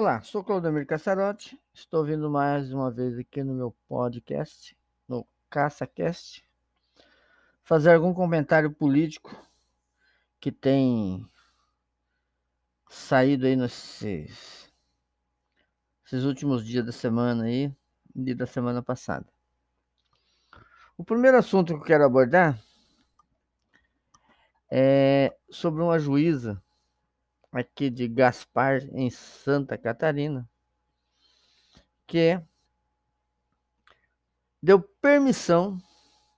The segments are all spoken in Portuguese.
Olá, sou Claudemir Cassarotti. Estou vindo mais uma vez aqui no meu podcast, no CaçaCast, fazer algum comentário político que tem saído aí nesses, nesses últimos dias da semana aí e da semana passada. O primeiro assunto que eu quero abordar é sobre uma juíza aqui de Gaspar, em Santa Catarina, que deu permissão,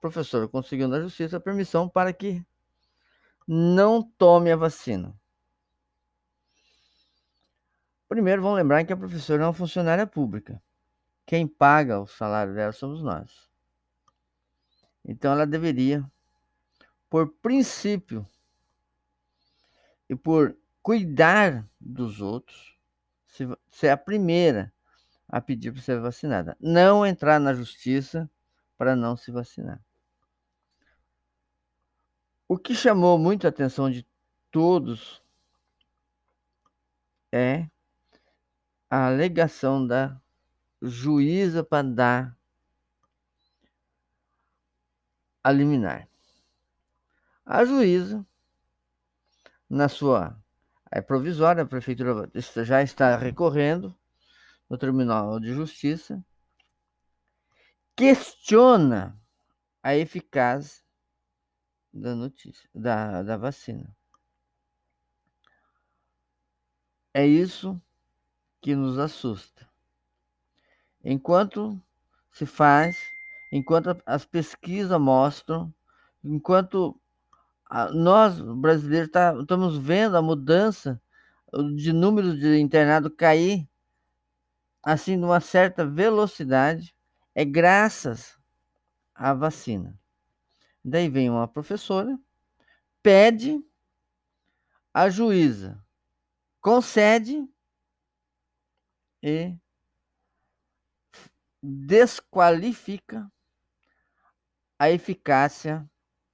professor conseguiu na justiça permissão para que não tome a vacina. Primeiro, vamos lembrar que a professora é uma funcionária pública. Quem paga o salário dela somos nós. Então, ela deveria, por princípio e por cuidar dos outros, ser a primeira a pedir para ser vacinada. Não entrar na justiça para não se vacinar. O que chamou muito a atenção de todos é a alegação da juíza para dar a liminar. A juíza, na sua é provisória, a prefeitura já está recorrendo no Tribunal de Justiça, questiona a eficácia da notícia, da, da vacina. É isso que nos assusta. Enquanto se faz, enquanto as pesquisas mostram, enquanto nós, brasileiros, tá, estamos vendo a mudança de número de internados cair assim numa certa velocidade, é graças à vacina. Daí vem uma professora, pede, a juíza concede e desqualifica a eficácia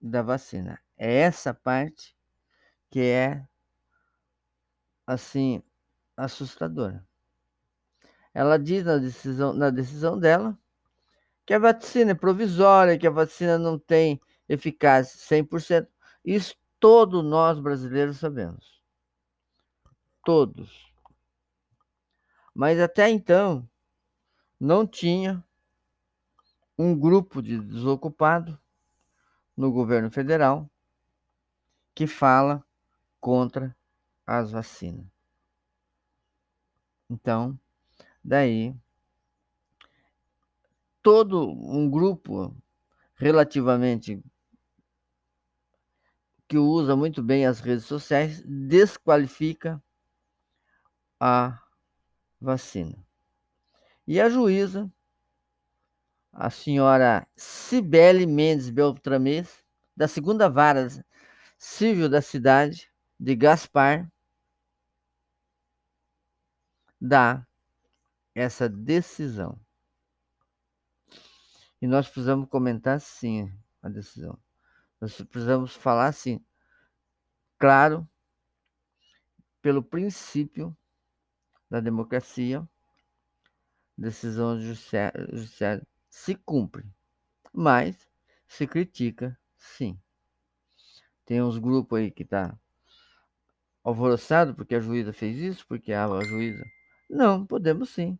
da vacina. É essa parte que é assim assustadora. Ela diz na decisão, na decisão dela que a vacina é provisória, que a vacina não tem eficácia 100%. Isso todos nós brasileiros sabemos. Todos. Mas até então não tinha um grupo de desocupado no governo federal que fala contra as vacinas. Então, daí todo um grupo relativamente que usa muito bem as redes sociais desqualifica a vacina. E a juíza, a senhora Cibele Mendes Beltramês, da segunda vara civil da cidade de Gaspar dá essa decisão. E nós precisamos comentar sim a decisão. Nós precisamos falar assim, claro, pelo princípio da democracia, decisão judiciária se cumpre, mas se critica sim. Tem uns grupos aí que tá alvoroçado porque a juíza fez isso, porque a juíza. Não, podemos sim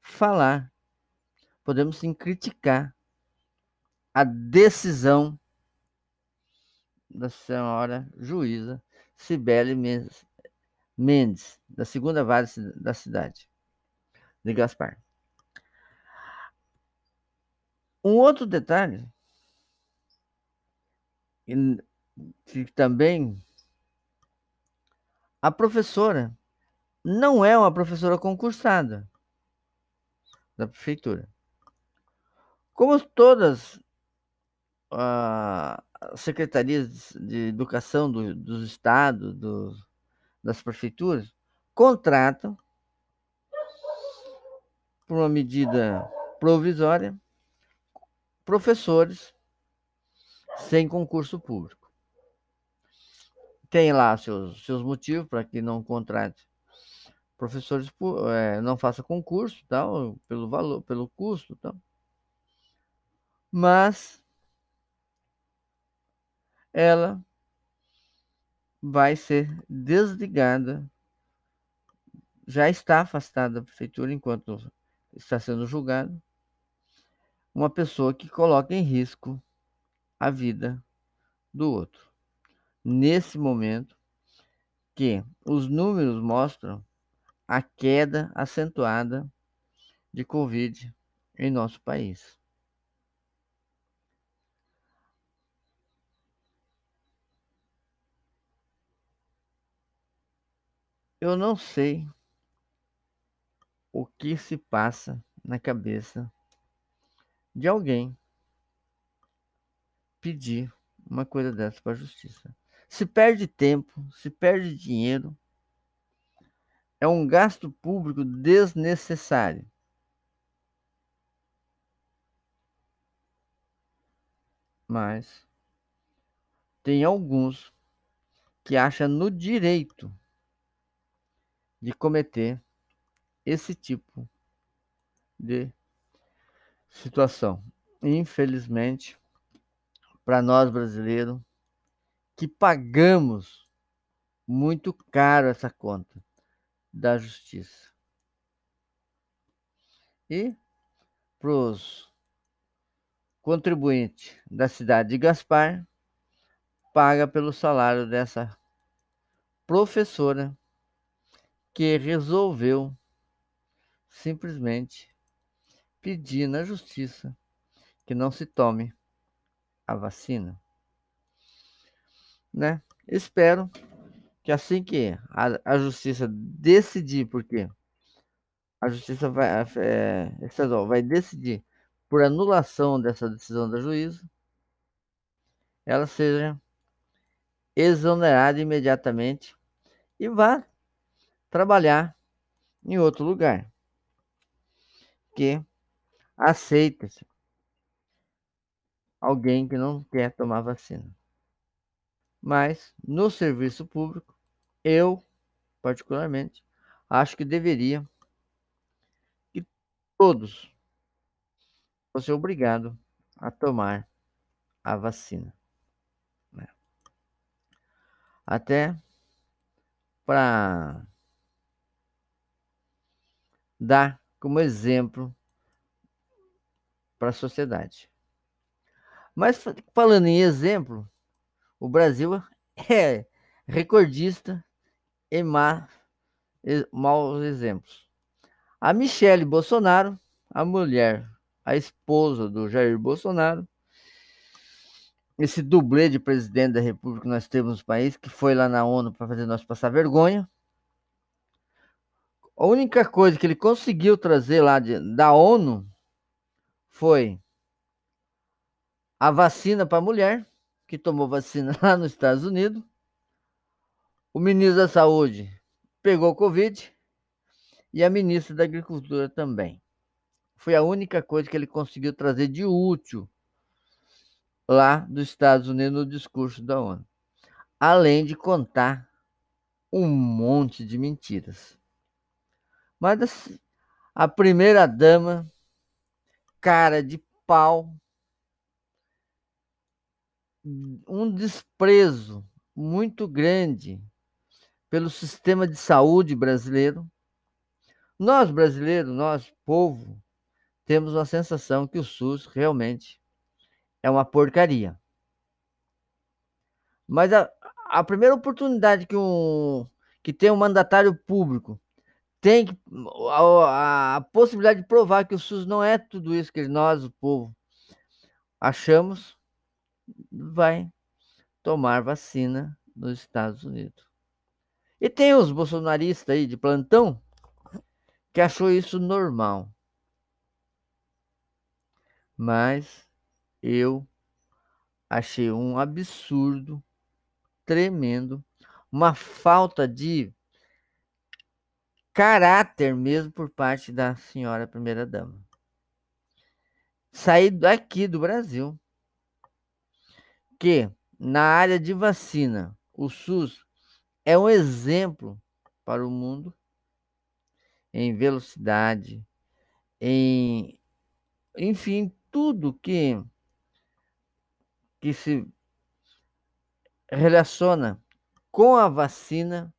falar. Podemos sim criticar a decisão da senhora juíza Cibele Mendes, da segunda vara da cidade de Gaspar. Um outro detalhe que também a professora não é uma professora concursada da prefeitura. Como todas as secretarias de educação do, dos estados, do, das prefeituras, contratam, por uma medida provisória, professores sem concurso público tem lá seus, seus motivos para que não contrate professores é, não faça concurso, tal, pelo valor, pelo custo, tal. Mas ela vai ser desligada, já está afastada da prefeitura enquanto está sendo julgado, uma pessoa que coloca em risco a vida do outro. Nesse momento que os números mostram a queda acentuada de Covid em nosso país. Eu não sei o que se passa na cabeça de alguém pedir uma coisa dessa para a justiça. Se perde tempo, se perde dinheiro, é um gasto público desnecessário. Mas tem alguns que acham no direito de cometer esse tipo de situação. Infelizmente, para nós brasileiros, que pagamos muito caro essa conta da justiça. E para os contribuintes da cidade de Gaspar, paga pelo salário dessa professora que resolveu simplesmente pedir na justiça que não se tome a vacina. Né? Espero que assim que a, a justiça decidir, porque a justiça vai, é, estadual vai decidir por anulação dessa decisão da juíza, ela seja exonerada imediatamente e vá trabalhar em outro lugar que aceita alguém que não quer tomar vacina. Mas no serviço público, eu particularmente acho que deveria que todos fossem obrigados a tomar a vacina. Né? Até para dar como exemplo para a sociedade. Mas falando em exemplo, o Brasil é recordista em má, maus exemplos. A Michele Bolsonaro, a mulher, a esposa do Jair Bolsonaro, esse dublê de presidente da República que nós temos no país, que foi lá na ONU para fazer nós passar vergonha, a única coisa que ele conseguiu trazer lá de, da ONU foi a vacina para a mulher, que tomou vacina lá nos Estados Unidos. O ministro da Saúde pegou Covid e a ministra da Agricultura também. Foi a única coisa que ele conseguiu trazer de útil lá dos Estados Unidos no discurso da ONU. Além de contar um monte de mentiras. Mas assim, a primeira dama, cara de pau, um desprezo muito grande pelo sistema de saúde brasileiro. Nós brasileiros, nós povo, temos a sensação que o SUS realmente é uma porcaria. Mas a, a primeira oportunidade que um que tem um mandatário público tem a, a, possibilidade de provar que o SUS não é tudo isso que nós, o povo, achamos, vai tomar vacina nos Estados Unidos. E tem os bolsonaristas aí de plantão que achou isso normal. Mas eu achei um absurdo, tremendo, uma falta de caráter mesmo por parte da senhora primeira-dama. Sair daqui do Brasil, que na área de vacina, o SUS é um exemplo para o mundo, em velocidade, em enfim, tudo que que se relaciona com a vacina,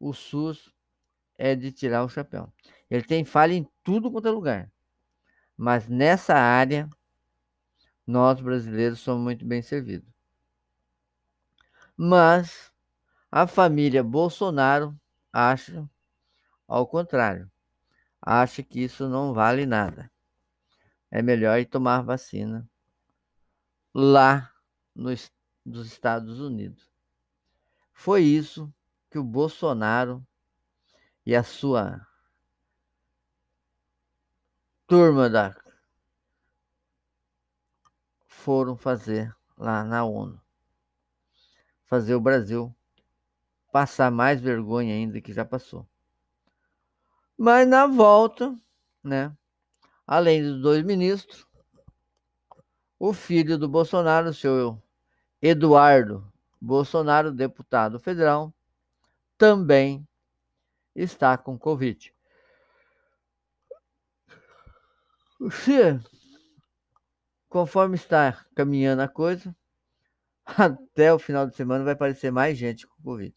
o SUS é de tirar o chapéu. Ele tem falha em tudo quanto é lugar. Mas nessa área, nós brasileiros somos muito bem servidos. Mas a família Bolsonaro acha ao contrário. Acha que isso não vale nada. É melhor ir tomar vacina lá nos, nos Estados Unidos. Foi isso que o Bolsonaro e a sua turma da foram fazer lá na ONU. Fazer o Brasil passar mais vergonha ainda que já passou. Mas na volta, né? Além dos dois ministros, o filho do Bolsonaro, o seu Eduardo Bolsonaro, deputado federal, também está com Covid. Se, conforme está caminhando a coisa, até o final de semana vai aparecer mais gente com Covid.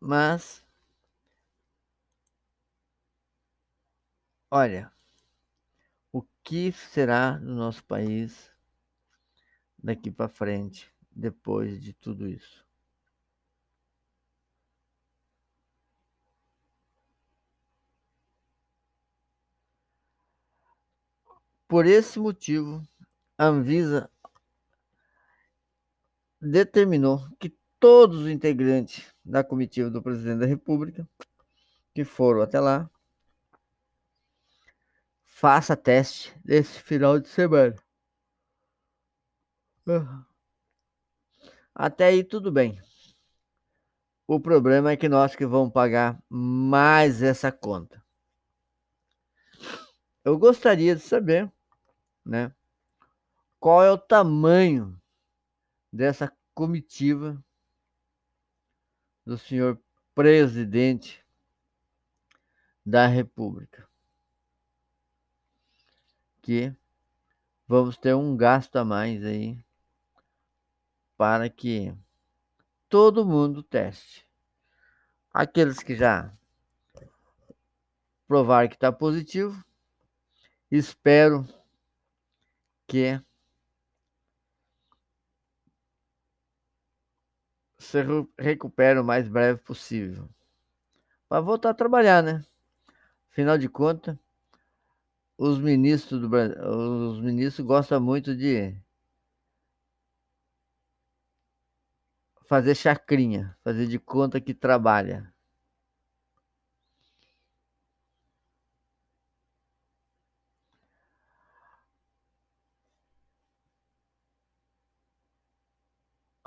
Mas, olha, o que será do nosso país daqui para frente, depois de tudo isso? Por esse motivo, a Anvisa determinou que todos os integrantes da comitiva do presidente da República que foram até lá faça teste desse final de semana. Até aí tudo bem. O problema é que nós que vamos pagar mais essa conta. Eu gostaria de saber, né, qual é o tamanho dessa comitiva do senhor presidente da República. Que vamos ter um gasto a mais aí para que todo mundo teste. Aqueles que já provar que está positivo, espero que se recupere o mais breve possível. Para voltar a trabalhar, né? Afinal de contas, os ministros do Brasil, os ministros gostam muito de fazer chacrinha, fazer de conta que trabalha.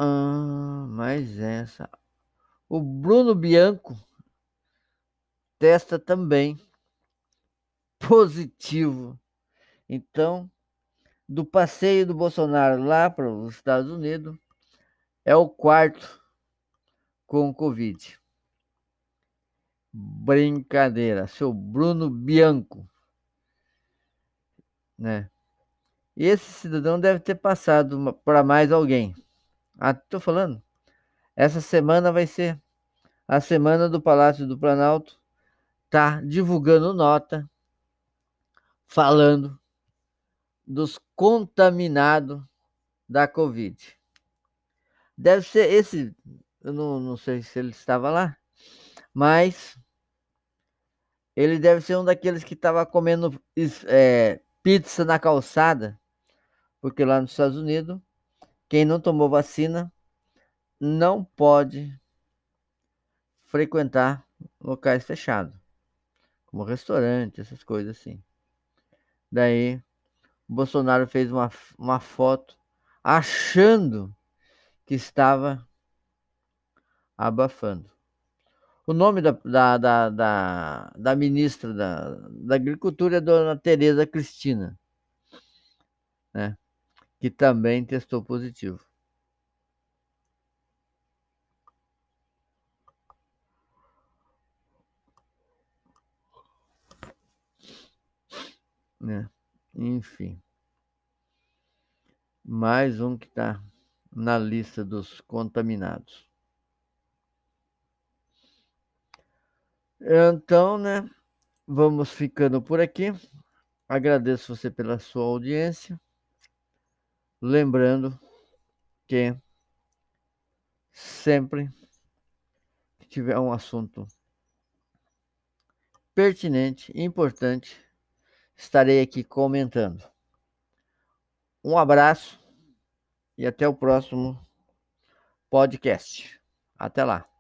Ah, mas essa. O Bruno Bianco testa também positivo. Então, do passeio do Bolsonaro lá para os Estados Unidos, é o quarto com Covid. Brincadeira, seu Bruno Bianco, né? Esse cidadão deve ter passado para mais alguém. Ah, tô falando. Essa semana vai ser a semana do Palácio do Planalto. Tá divulgando nota falando dos contaminados da Covid. Deve ser esse, eu não, não sei se ele estava lá, mas ele deve ser um daqueles que estava comendo é, pizza na calçada, porque lá nos Estados Unidos quem não tomou vacina não pode frequentar locais fechados, como restaurante, essas coisas assim. Daí, o Bolsonaro fez uma, uma foto achando que estava abafando. O nome da, da, da, da, da ministra da, da Agricultura é Dona Tereza Cristina. Né? que também testou positivo. Né? Enfim. Mais um que está na lista dos contaminados. Então, né? Vamos ficando por aqui. Agradeço você pela sua audiência. Lembrando que sempre que tiver um assunto pertinente, importante, estarei aqui comentando. Um abraço e até o próximo podcast. Até lá.